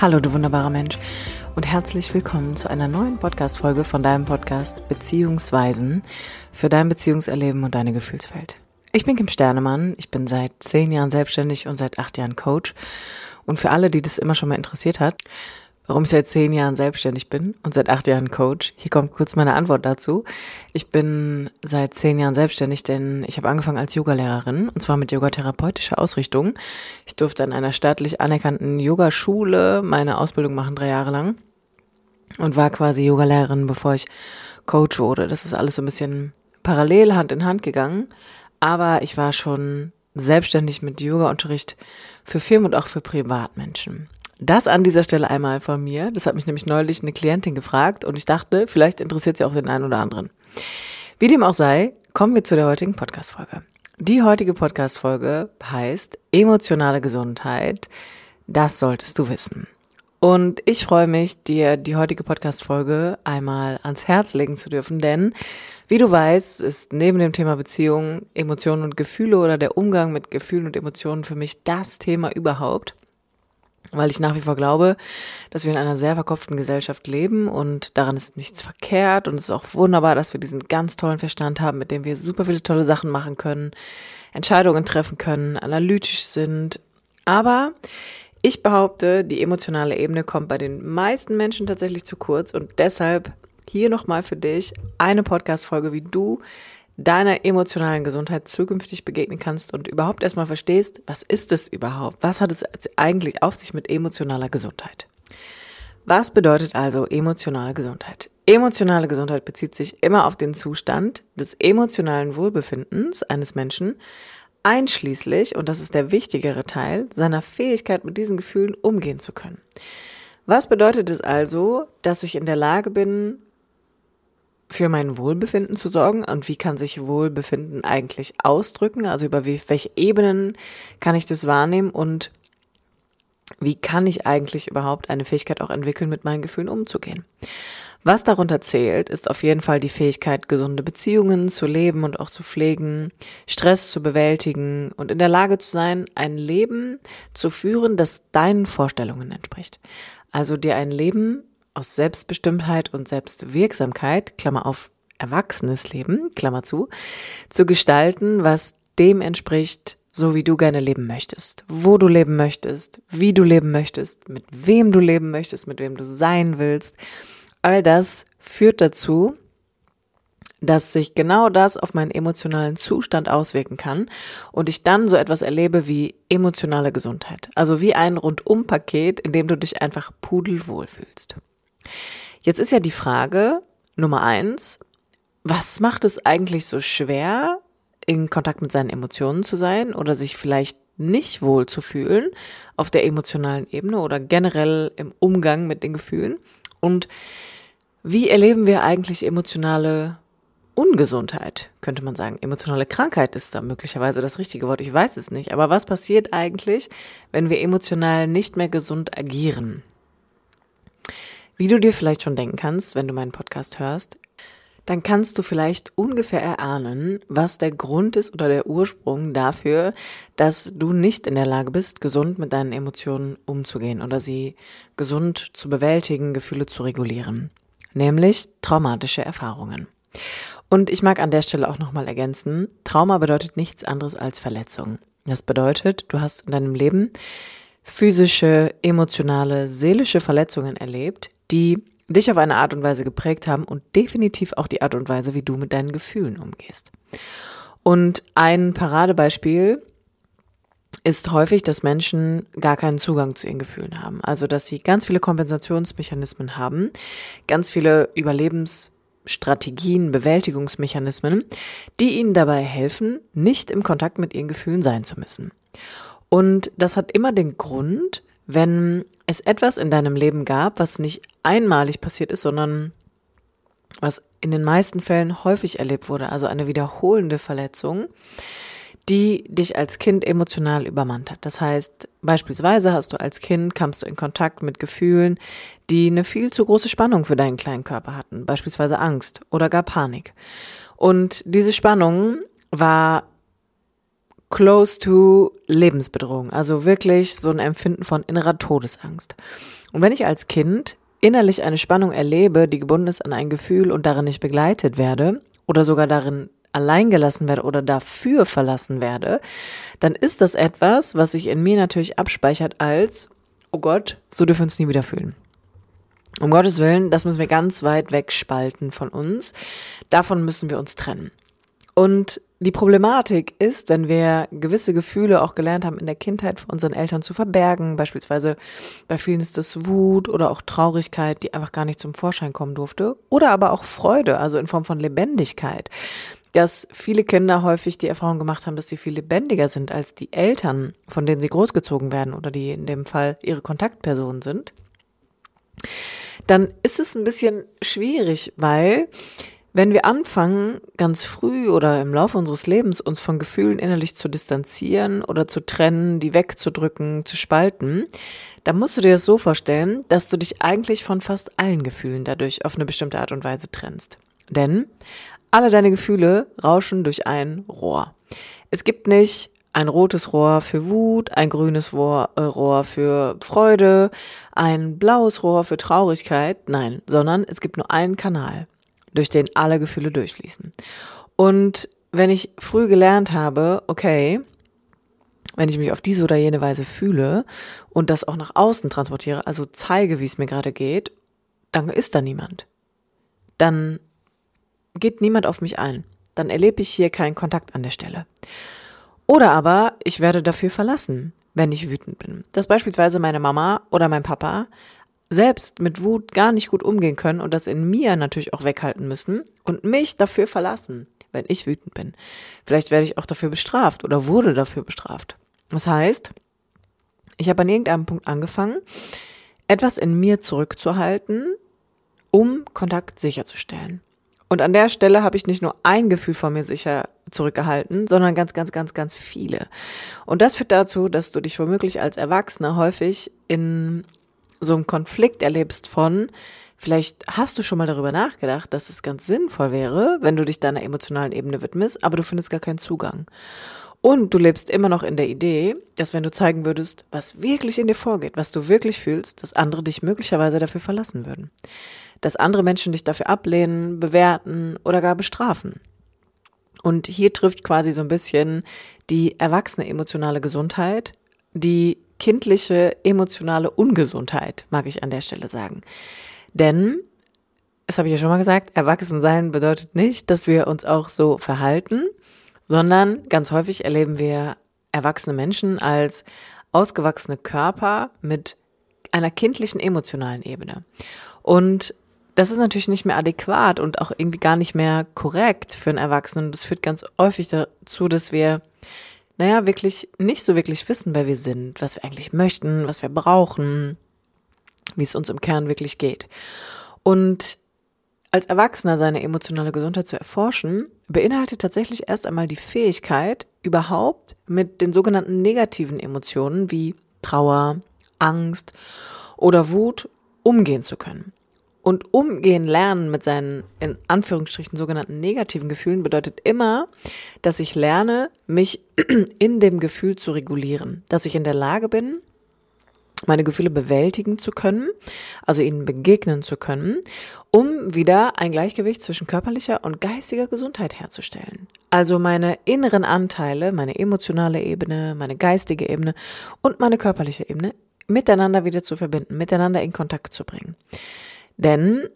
Hallo, du wunderbarer Mensch und herzlich willkommen zu einer neuen Podcast-Folge von deinem Podcast Beziehungsweisen für dein Beziehungserleben und deine Gefühlswelt. Ich bin Kim Sternemann, ich bin seit zehn Jahren selbstständig und seit acht Jahren Coach. Und für alle, die das immer schon mal interessiert hat, warum ich seit zehn Jahren selbstständig bin und seit acht Jahren Coach. Hier kommt kurz meine Antwort dazu. Ich bin seit zehn Jahren selbstständig, denn ich habe angefangen als Yogalehrerin und zwar mit yogatherapeutischer Ausrichtung. Ich durfte an einer staatlich anerkannten Yogaschule meine Ausbildung machen, drei Jahre lang und war quasi Yogalehrerin, bevor ich Coach wurde. Das ist alles so ein bisschen parallel Hand in Hand gegangen, aber ich war schon selbstständig mit Yoga-Unterricht für Firmen und auch für Privatmenschen. Das an dieser Stelle einmal von mir. Das hat mich nämlich neulich eine Klientin gefragt und ich dachte, vielleicht interessiert sie auch den einen oder anderen. Wie dem auch sei, kommen wir zu der heutigen Podcast-Folge. Die heutige Podcast-Folge heißt Emotionale Gesundheit. Das solltest du wissen. Und ich freue mich, dir die heutige Podcast-Folge einmal ans Herz legen zu dürfen, denn wie du weißt, ist neben dem Thema Beziehung, Emotionen und Gefühle oder der Umgang mit Gefühlen und Emotionen für mich das Thema überhaupt weil ich nach wie vor glaube, dass wir in einer sehr verkopften Gesellschaft leben und daran ist nichts verkehrt und es ist auch wunderbar, dass wir diesen ganz tollen Verstand haben, mit dem wir super viele tolle Sachen machen können, Entscheidungen treffen können, analytisch sind. Aber ich behaupte, die emotionale Ebene kommt bei den meisten Menschen tatsächlich zu kurz und deshalb hier nochmal für dich eine Podcast-Folge, wie du deiner emotionalen Gesundheit zukünftig begegnen kannst und überhaupt erstmal verstehst, was ist es überhaupt? Was hat es eigentlich auf sich mit emotionaler Gesundheit? Was bedeutet also emotionale Gesundheit? Emotionale Gesundheit bezieht sich immer auf den Zustand des emotionalen Wohlbefindens eines Menschen, einschließlich, und das ist der wichtigere Teil, seiner Fähigkeit, mit diesen Gefühlen umgehen zu können. Was bedeutet es also, dass ich in der Lage bin, für mein Wohlbefinden zu sorgen und wie kann sich Wohlbefinden eigentlich ausdrücken? Also über wie, welche Ebenen kann ich das wahrnehmen und wie kann ich eigentlich überhaupt eine Fähigkeit auch entwickeln, mit meinen Gefühlen umzugehen? Was darunter zählt, ist auf jeden Fall die Fähigkeit, gesunde Beziehungen zu leben und auch zu pflegen, Stress zu bewältigen und in der Lage zu sein, ein Leben zu führen, das deinen Vorstellungen entspricht. Also dir ein Leben aus Selbstbestimmtheit und Selbstwirksamkeit, Klammer auf erwachsenes Leben, Klammer zu, zu gestalten, was dem entspricht, so wie du gerne leben möchtest, wo du leben möchtest, wie du leben möchtest, mit wem du leben möchtest, mit wem du sein willst. All das führt dazu, dass sich genau das auf meinen emotionalen Zustand auswirken kann und ich dann so etwas erlebe wie emotionale Gesundheit. Also wie ein Rundumpaket, in dem du dich einfach pudelwohl fühlst. Jetzt ist ja die Frage Nummer eins, was macht es eigentlich so schwer, in Kontakt mit seinen Emotionen zu sein oder sich vielleicht nicht wohl zu fühlen auf der emotionalen Ebene oder generell im Umgang mit den Gefühlen? Und wie erleben wir eigentlich emotionale Ungesundheit, könnte man sagen. Emotionale Krankheit ist da möglicherweise das richtige Wort. Ich weiß es nicht. Aber was passiert eigentlich, wenn wir emotional nicht mehr gesund agieren? Wie du dir vielleicht schon denken kannst, wenn du meinen Podcast hörst, dann kannst du vielleicht ungefähr erahnen, was der Grund ist oder der Ursprung dafür, dass du nicht in der Lage bist, gesund mit deinen Emotionen umzugehen oder sie gesund zu bewältigen, Gefühle zu regulieren, nämlich traumatische Erfahrungen. Und ich mag an der Stelle auch nochmal ergänzen, Trauma bedeutet nichts anderes als Verletzung. Das bedeutet, du hast in deinem Leben physische, emotionale, seelische Verletzungen erlebt, die dich auf eine Art und Weise geprägt haben und definitiv auch die Art und Weise, wie du mit deinen Gefühlen umgehst. Und ein Paradebeispiel ist häufig, dass Menschen gar keinen Zugang zu ihren Gefühlen haben. Also, dass sie ganz viele Kompensationsmechanismen haben, ganz viele Überlebensstrategien, Bewältigungsmechanismen, die ihnen dabei helfen, nicht im Kontakt mit ihren Gefühlen sein zu müssen. Und das hat immer den Grund, wenn es etwas in deinem Leben gab, was nicht einmalig passiert ist, sondern was in den meisten Fällen häufig erlebt wurde, also eine wiederholende Verletzung, die dich als Kind emotional übermannt hat. Das heißt, beispielsweise hast du als Kind, kamst du in Kontakt mit Gefühlen, die eine viel zu große Spannung für deinen kleinen Körper hatten, beispielsweise Angst oder gar Panik. Und diese Spannung war close to Lebensbedrohung. Also wirklich so ein Empfinden von innerer Todesangst. Und wenn ich als Kind innerlich eine Spannung erlebe, die gebunden ist an ein Gefühl und darin nicht begleitet werde oder sogar darin allein gelassen werde oder dafür verlassen werde, dann ist das etwas, was sich in mir natürlich abspeichert als, oh Gott, so dürfen wir uns nie wieder fühlen. Um Gottes Willen, das müssen wir ganz weit wegspalten von uns. Davon müssen wir uns trennen. Und die Problematik ist, wenn wir gewisse Gefühle auch gelernt haben, in der Kindheit von unseren Eltern zu verbergen, beispielsweise bei vielen ist das Wut oder auch Traurigkeit, die einfach gar nicht zum Vorschein kommen durfte, oder aber auch Freude, also in Form von Lebendigkeit, dass viele Kinder häufig die Erfahrung gemacht haben, dass sie viel lebendiger sind als die Eltern, von denen sie großgezogen werden oder die in dem Fall ihre Kontaktpersonen sind, dann ist es ein bisschen schwierig, weil wenn wir anfangen, ganz früh oder im Laufe unseres Lebens uns von Gefühlen innerlich zu distanzieren oder zu trennen, die wegzudrücken, zu spalten, dann musst du dir das so vorstellen, dass du dich eigentlich von fast allen Gefühlen dadurch auf eine bestimmte Art und Weise trennst. Denn alle deine Gefühle rauschen durch ein Rohr. Es gibt nicht ein rotes Rohr für Wut, ein grünes Rohr, äh, für Freude, ein blaues Rohr für Traurigkeit, nein, sondern es gibt nur einen Kanal durch den alle Gefühle durchfließen. Und wenn ich früh gelernt habe, okay, wenn ich mich auf diese oder jene Weise fühle und das auch nach außen transportiere, also zeige, wie es mir gerade geht, dann ist da niemand. Dann geht niemand auf mich ein. Dann erlebe ich hier keinen Kontakt an der Stelle. Oder aber ich werde dafür verlassen, wenn ich wütend bin. Dass beispielsweise meine Mama oder mein Papa selbst mit Wut gar nicht gut umgehen können und das in mir natürlich auch weghalten müssen und mich dafür verlassen, wenn ich wütend bin. Vielleicht werde ich auch dafür bestraft oder wurde dafür bestraft. Das heißt, ich habe an irgendeinem Punkt angefangen, etwas in mir zurückzuhalten, um Kontakt sicherzustellen. Und an der Stelle habe ich nicht nur ein Gefühl von mir sicher zurückgehalten, sondern ganz, ganz, ganz, ganz viele. Und das führt dazu, dass du dich womöglich als Erwachsener häufig in so einen Konflikt erlebst von, vielleicht hast du schon mal darüber nachgedacht, dass es ganz sinnvoll wäre, wenn du dich deiner emotionalen Ebene widmest, aber du findest gar keinen Zugang. Und du lebst immer noch in der Idee, dass wenn du zeigen würdest, was wirklich in dir vorgeht, was du wirklich fühlst, dass andere dich möglicherweise dafür verlassen würden. Dass andere Menschen dich dafür ablehnen, bewerten oder gar bestrafen. Und hier trifft quasi so ein bisschen die erwachsene emotionale Gesundheit, die kindliche emotionale Ungesundheit, mag ich an der Stelle sagen. Denn, das habe ich ja schon mal gesagt, Erwachsensein bedeutet nicht, dass wir uns auch so verhalten, sondern ganz häufig erleben wir erwachsene Menschen als ausgewachsene Körper mit einer kindlichen emotionalen Ebene. Und das ist natürlich nicht mehr adäquat und auch irgendwie gar nicht mehr korrekt für einen Erwachsenen. Das führt ganz häufig dazu, dass wir naja, wirklich nicht so wirklich wissen, wer wir sind, was wir eigentlich möchten, was wir brauchen, wie es uns im Kern wirklich geht. Und als Erwachsener seine emotionale Gesundheit zu erforschen, beinhaltet tatsächlich erst einmal die Fähigkeit, überhaupt mit den sogenannten negativen Emotionen wie Trauer, Angst oder Wut umgehen zu können. Und umgehen lernen mit seinen in Anführungsstrichen sogenannten negativen Gefühlen bedeutet immer, dass ich lerne, mich in dem Gefühl zu regulieren, dass ich in der Lage bin, meine Gefühle bewältigen zu können, also ihnen begegnen zu können, um wieder ein Gleichgewicht zwischen körperlicher und geistiger Gesundheit herzustellen. Also meine inneren Anteile, meine emotionale Ebene, meine geistige Ebene und meine körperliche Ebene miteinander wieder zu verbinden, miteinander in Kontakt zu bringen. Denn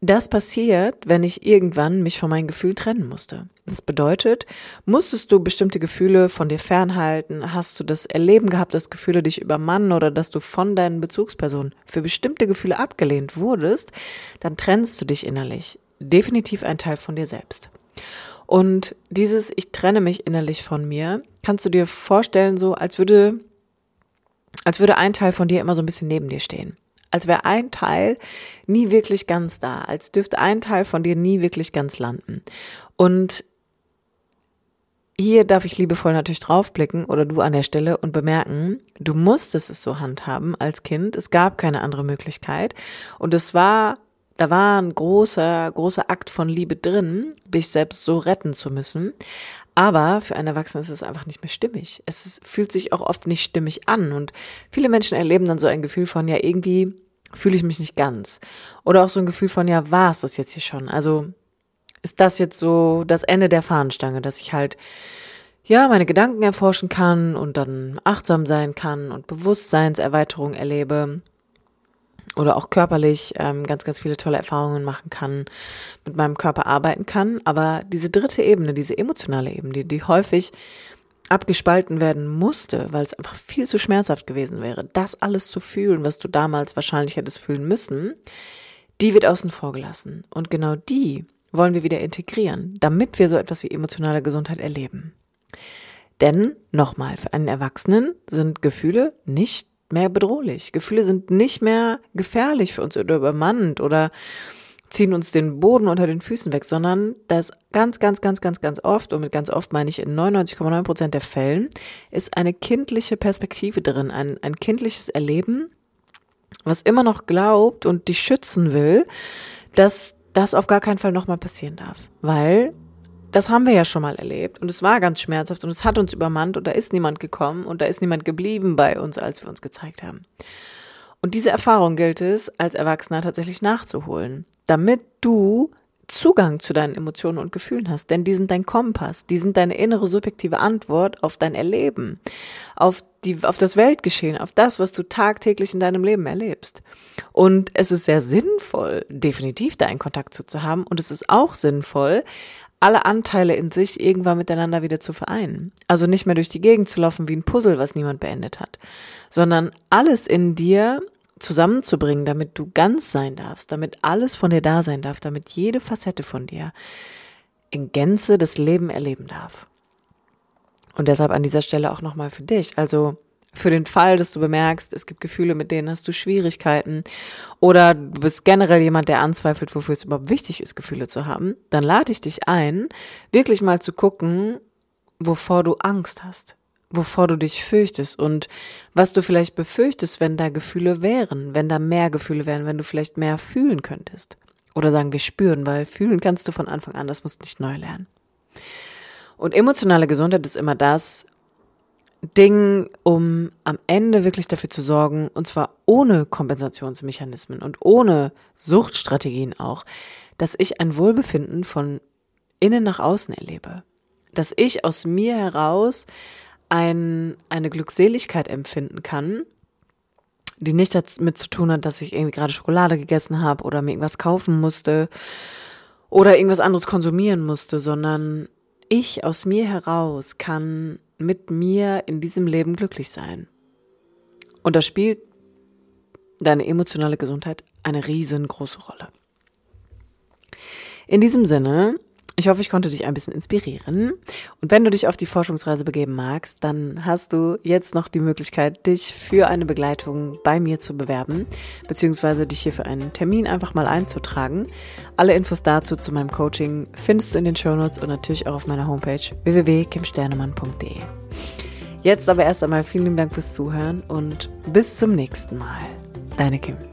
das passiert, wenn ich irgendwann mich von meinem Gefühl trennen musste. Das bedeutet, musstest du bestimmte Gefühle von dir fernhalten? Hast du das Erleben gehabt, dass Gefühle dich übermannen oder dass du von deinen Bezugspersonen für bestimmte Gefühle abgelehnt wurdest? Dann trennst du dich innerlich. Definitiv ein Teil von dir selbst. Und dieses Ich trenne mich innerlich von mir, kannst du dir vorstellen, so als würde, als würde ein Teil von dir immer so ein bisschen neben dir stehen als wäre ein Teil nie wirklich ganz da, als dürfte ein Teil von dir nie wirklich ganz landen. Und hier darf ich liebevoll natürlich draufblicken oder du an der Stelle und bemerken, du musstest es so handhaben als Kind. Es gab keine andere Möglichkeit. Und es war, da war ein großer, großer Akt von Liebe drin, dich selbst so retten zu müssen. Aber für einen Erwachsenen ist es einfach nicht mehr stimmig. Es ist, fühlt sich auch oft nicht stimmig an. Und viele Menschen erleben dann so ein Gefühl von, ja, irgendwie fühle ich mich nicht ganz. Oder auch so ein Gefühl von, ja, war es das jetzt hier schon? Also ist das jetzt so das Ende der Fahnenstange, dass ich halt, ja, meine Gedanken erforschen kann und dann achtsam sein kann und Bewusstseinserweiterung erlebe oder auch körperlich ähm, ganz, ganz viele tolle Erfahrungen machen kann, mit meinem Körper arbeiten kann. Aber diese dritte Ebene, diese emotionale Ebene, die, die häufig abgespalten werden musste, weil es einfach viel zu schmerzhaft gewesen wäre, das alles zu fühlen, was du damals wahrscheinlich hättest fühlen müssen, die wird außen vor gelassen. Und genau die wollen wir wieder integrieren, damit wir so etwas wie emotionale Gesundheit erleben. Denn, nochmal, für einen Erwachsenen sind Gefühle nicht mehr bedrohlich. Gefühle sind nicht mehr gefährlich für uns oder übermannt oder ziehen uns den Boden unter den Füßen weg, sondern das ganz, ganz, ganz, ganz, ganz oft, und mit ganz oft meine ich in 99,9 Prozent der Fällen, ist eine kindliche Perspektive drin, ein, ein kindliches Erleben, was immer noch glaubt und dich schützen will, dass das auf gar keinen Fall nochmal passieren darf. Weil das haben wir ja schon mal erlebt und es war ganz schmerzhaft und es hat uns übermannt und da ist niemand gekommen und da ist niemand geblieben bei uns, als wir uns gezeigt haben. Und diese Erfahrung gilt es als Erwachsener tatsächlich nachzuholen, damit du Zugang zu deinen Emotionen und Gefühlen hast, denn die sind dein Kompass, die sind deine innere subjektive Antwort auf dein Erleben, auf die, auf das Weltgeschehen, auf das, was du tagtäglich in deinem Leben erlebst. Und es ist sehr sinnvoll, definitiv da einen Kontakt zu, zu haben und es ist auch sinnvoll, alle Anteile in sich irgendwann miteinander wieder zu vereinen. Also nicht mehr durch die Gegend zu laufen wie ein Puzzle, was niemand beendet hat, sondern alles in dir zusammenzubringen, damit du ganz sein darfst, damit alles von dir da sein darf, damit jede Facette von dir in Gänze das Leben erleben darf. Und deshalb an dieser Stelle auch nochmal für dich. Also für den Fall, dass du bemerkst, es gibt Gefühle, mit denen hast du Schwierigkeiten oder du bist generell jemand, der anzweifelt, wofür es überhaupt wichtig ist, Gefühle zu haben, dann lade ich dich ein, wirklich mal zu gucken, wovor du Angst hast, wovor du dich fürchtest und was du vielleicht befürchtest, wenn da Gefühle wären, wenn da mehr Gefühle wären, wenn du vielleicht mehr fühlen könntest. Oder sagen wir spüren, weil fühlen kannst du von Anfang an, das musst du nicht neu lernen. Und emotionale Gesundheit ist immer das, Ding, um am Ende wirklich dafür zu sorgen, und zwar ohne Kompensationsmechanismen und ohne Suchtstrategien auch, dass ich ein Wohlbefinden von innen nach außen erlebe. Dass ich aus mir heraus ein, eine Glückseligkeit empfinden kann, die nicht damit zu tun hat, dass ich irgendwie gerade Schokolade gegessen habe oder mir irgendwas kaufen musste oder irgendwas anderes konsumieren musste, sondern ich aus mir heraus kann mit mir in diesem Leben glücklich sein. Und da spielt deine emotionale Gesundheit eine riesengroße Rolle. In diesem Sinne ich hoffe, ich konnte dich ein bisschen inspirieren. Und wenn du dich auf die Forschungsreise begeben magst, dann hast du jetzt noch die Möglichkeit, dich für eine Begleitung bei mir zu bewerben, beziehungsweise dich hier für einen Termin einfach mal einzutragen. Alle Infos dazu zu meinem Coaching findest du in den Shownotes und natürlich auch auf meiner Homepage www.kimsternemann.de. Jetzt aber erst einmal vielen Dank fürs Zuhören und bis zum nächsten Mal. Deine Kim.